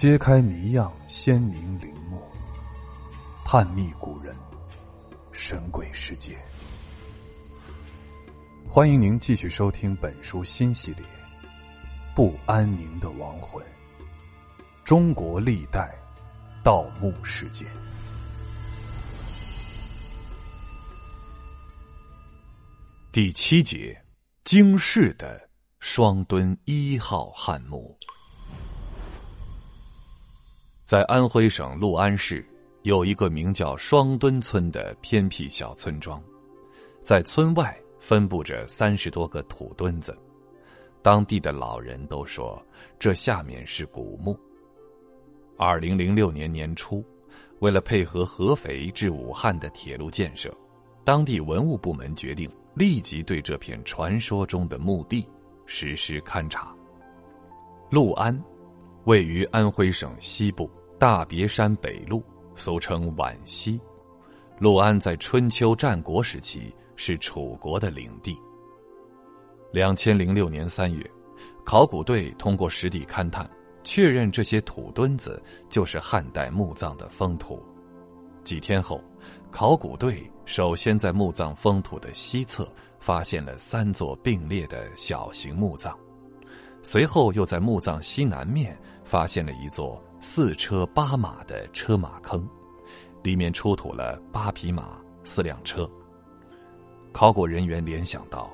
揭开谜样鲜明陵墓，探秘古人神鬼世界。欢迎您继续收听本书新系列《不安宁的亡魂：中国历代盗墓事件》第七节：惊世的双墩一号汉墓。在安徽省六安市，有一个名叫双墩村的偏僻小村庄，在村外分布着三十多个土墩子，当地的老人都说这下面是古墓。二零零六年年初，为了配合合肥至武汉的铁路建设，当地文物部门决定立即对这片传说中的墓地实施勘察。六安，位于安徽省西部。大别山北麓，俗称皖西。六安在春秋战国时期是楚国的领地。两千零六年三月，考古队通过实地勘探，确认这些土墩子就是汉代墓葬的封土。几天后，考古队首先在墓葬封土的西侧发现了三座并列的小型墓葬，随后又在墓葬西南面发现了一座。四车八马的车马坑，里面出土了八匹马、四辆车。考古人员联想到，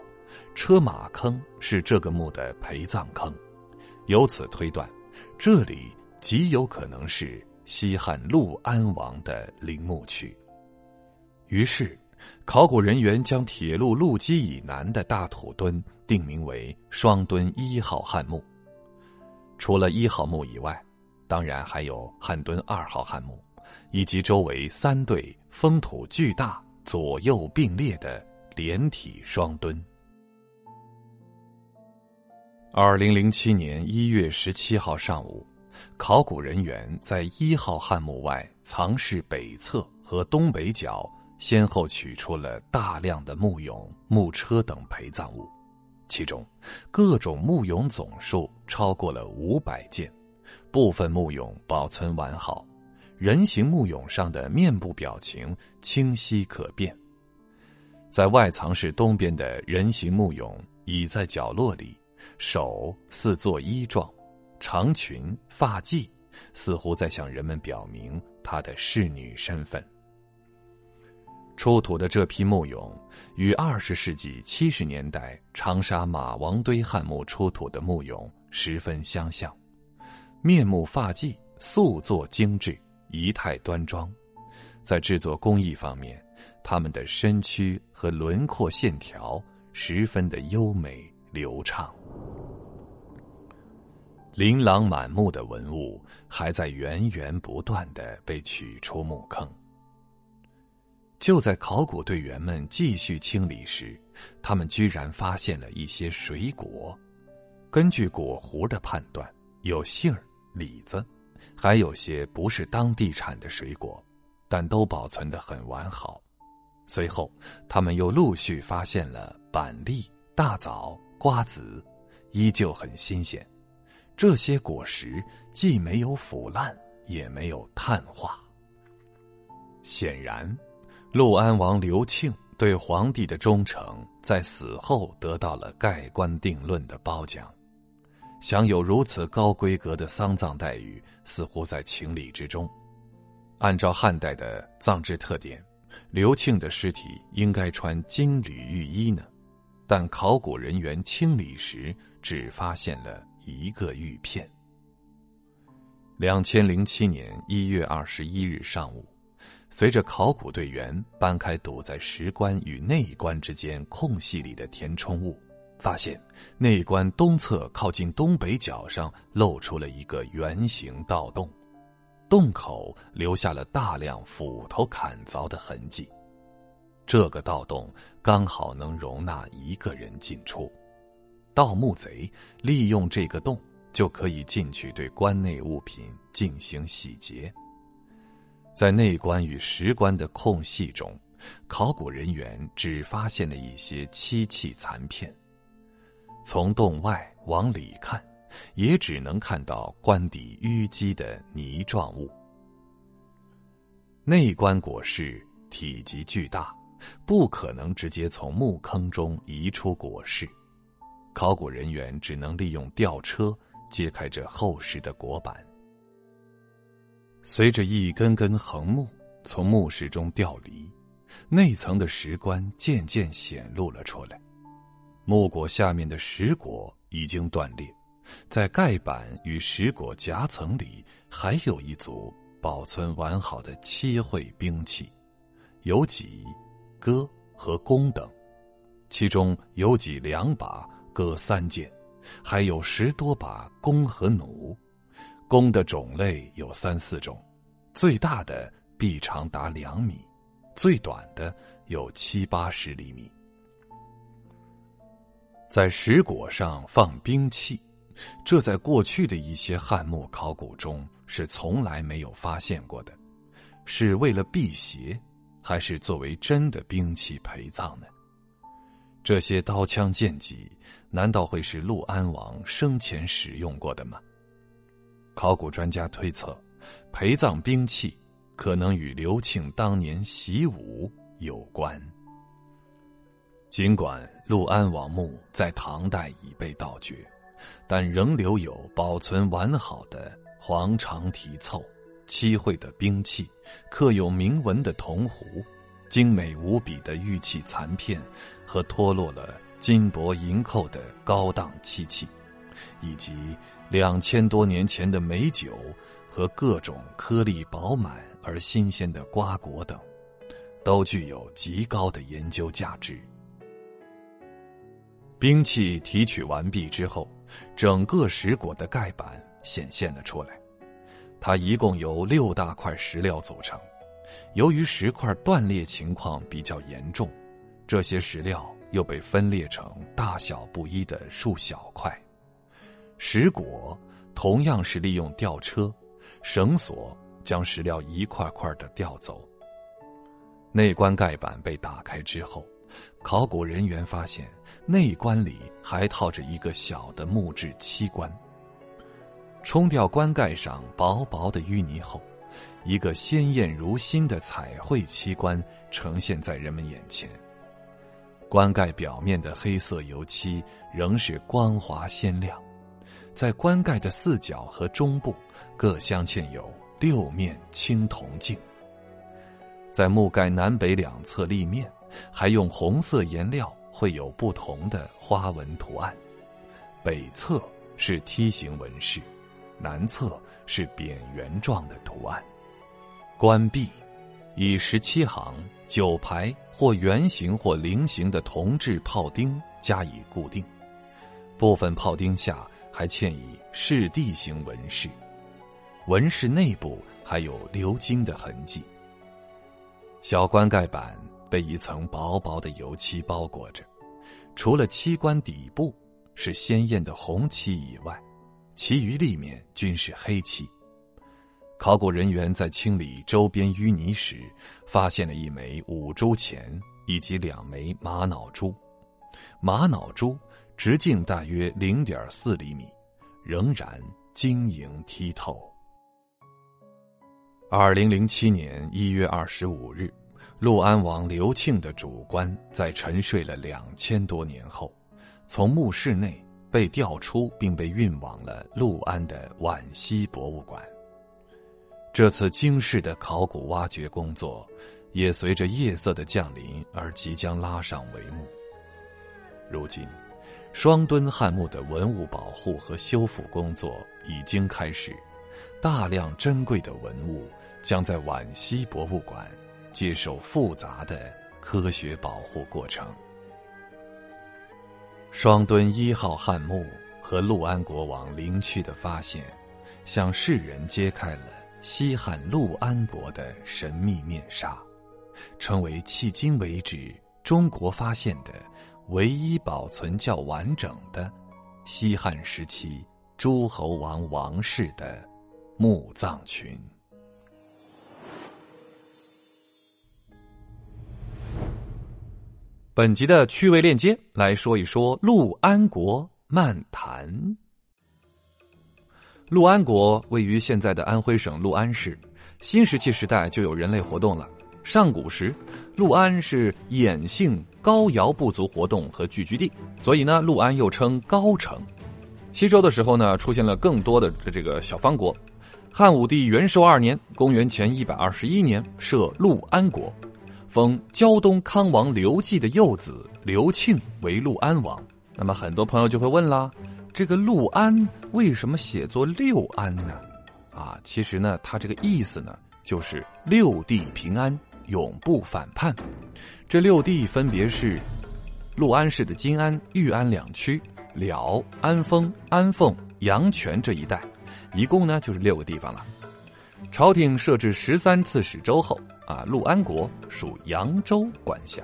车马坑是这个墓的陪葬坑，由此推断，这里极有可能是西汉陆安王的陵墓区。于是，考古人员将铁路路基以南的大土墩定名为双墩一号汉墓。除了一号墓以外，当然还有汉墩二号汉墓，以及周围三对封土巨大、左右并列的连体双墩。二零零七年一月十七号上午，考古人员在一号汉墓外藏室北侧和东北角，先后取出了大量的木俑、木车等陪葬物，其中各种木俑总数超过了五百件。部分木俑保存完好，人形木俑上的面部表情清晰可辨。在外藏室东边的人形木俑倚在角落里，手似作揖状，长裙发髻，似乎在向人们表明她的侍女身份。出土的这批木俑与二十世纪七十年代长沙马王堆汉墓出土的木俑十分相像。面目发髻素作精致，仪态端庄，在制作工艺方面，他们的身躯和轮廓线条十分的优美流畅。琳琅满目的文物还在源源不断的被取出墓坑。就在考古队员们继续清理时，他们居然发现了一些水果。根据果核的判断，有杏儿。李子，还有些不是当地产的水果，但都保存的很完好。随后，他们又陆续发现了板栗、大枣、瓜子，依旧很新鲜。这些果实既没有腐烂，也没有碳化。显然，陆安王刘庆对皇帝的忠诚，在死后得到了盖棺定论的褒奖。享有如此高规格的丧葬待遇，似乎在情理之中。按照汉代的葬制特点，刘庆的尸体应该穿金缕玉衣呢，但考古人员清理时只发现了一个玉片。两千零七年一月二十一日上午，随着考古队员搬开堵在石棺与内棺之间空隙里的填充物。发现内棺东侧靠近东北角上露出了一个圆形盗洞，洞口留下了大量斧头砍凿的痕迹。这个盗洞刚好能容纳一个人进出，盗墓贼利用这个洞就可以进去对棺内物品进行洗劫。在内棺与石棺的空隙中，考古人员只发现了一些漆器残片。从洞外往里看，也只能看到棺底淤积的泥状物。内棺椁室体积巨大，不可能直接从墓坑中移出椁室，考古人员只能利用吊车揭开这厚实的椁板。随着一根根横木从墓室中吊离，内层的石棺渐渐显露了出来。木椁下面的石椁已经断裂，在盖板与石椁夹层里还有一组。保存完好的漆绘兵器，有戟、戈和弓等，其中有戟两把，各三件，还有十多把弓和弩。弓的种类有三四种，最大的臂长达两米，最短的有七八十厘米。在石椁上放兵器。这在过去的一些汉墓考古中是从来没有发现过的，是为了辟邪，还是作为真的兵器陪葬呢？这些刀枪剑戟难道会是陆安王生前使用过的吗？考古专家推测，陪葬兵器可能与刘庆当年习武有关。尽管陆安王墓在唐代已被盗掘。但仍留有保存完好的黄长题凑、漆绘的兵器、刻有铭文的铜壶、精美无比的玉器残片和脱落了金箔银扣的高档漆器，以及两千多年前的美酒和各种颗粒饱满而新鲜的瓜果等，都具有极高的研究价值。兵器提取完毕之后。整个石椁的盖板显现了出来，它一共由六大块石料组成。由于石块断裂情况比较严重，这些石料又被分裂成大小不一的数小块。石椁同样是利用吊车、绳索将石料一块块的吊走。内棺盖板被打开之后。考古人员发现，内棺里还套着一个小的木质漆棺。冲掉棺盖上薄薄的淤泥后，一个鲜艳如新的彩绘漆棺呈现在人们眼前。棺盖表面的黑色油漆仍是光滑鲜亮，在棺盖的四角和中部各镶嵌有六面青铜镜。在墓盖南北两侧立面。还用红色颜料绘有不同的花纹图案，北侧是梯形纹饰，南侧是扁圆状的图案。关闭以十七行九排或圆形或菱形的铜制炮钉加以固定，部分炮钉下还嵌以饰地形纹饰，纹饰内部还有鎏金的痕迹。小棺盖板。被一层薄薄的油漆包裹着，除了漆棺底部是鲜艳的红漆以外，其余立面均是黑漆。考古人员在清理周边淤泥时，发现了一枚五铢钱以及两枚玛瑙珠。玛瑙珠直径大约零点四厘米，仍然晶莹剔透。二零零七年一月二十五日。陆安王刘庆的主棺在沉睡了两千多年后，从墓室内被调出，并被运往了陆安的皖西博物馆。这次惊世的考古挖掘工作，也随着夜色的降临而即将拉上帷幕。如今，双墩汉墓的文物保护和修复工作已经开始，大量珍贵的文物将在皖西博物馆。接受复杂的科学保护过程。双墩一号汉墓和陆安国王陵区的发现，向世人揭开了西汉陆安国的神秘面纱，成为迄今为止中国发现的唯一保存较完整的西汉时期诸侯王王室的墓葬群。本集的趣味链接来说一说陆安国漫谈。陆安国位于现在的安徽省六安市。新石器时代就有人类活动了。上古时，六安是衍姓高瑶部族活动和聚居地，所以呢，六安又称高城。西周的时候呢，出现了更多的这个小方国。汉武帝元寿二年（公元前一百二十一年）设六安国，封胶东康王刘季的幼子刘庆为六安王。那么很多朋友就会问啦，这个六安为什么写作六安呢？啊，其实呢，它这个意思呢，就是六地平安，永不反叛。这六地分别是六安市的金安、玉安两区。辽、安丰、安凤、阳泉这一带，一共呢就是六个地方了。朝廷设置十三次史州后，啊，陆安国属扬州管辖。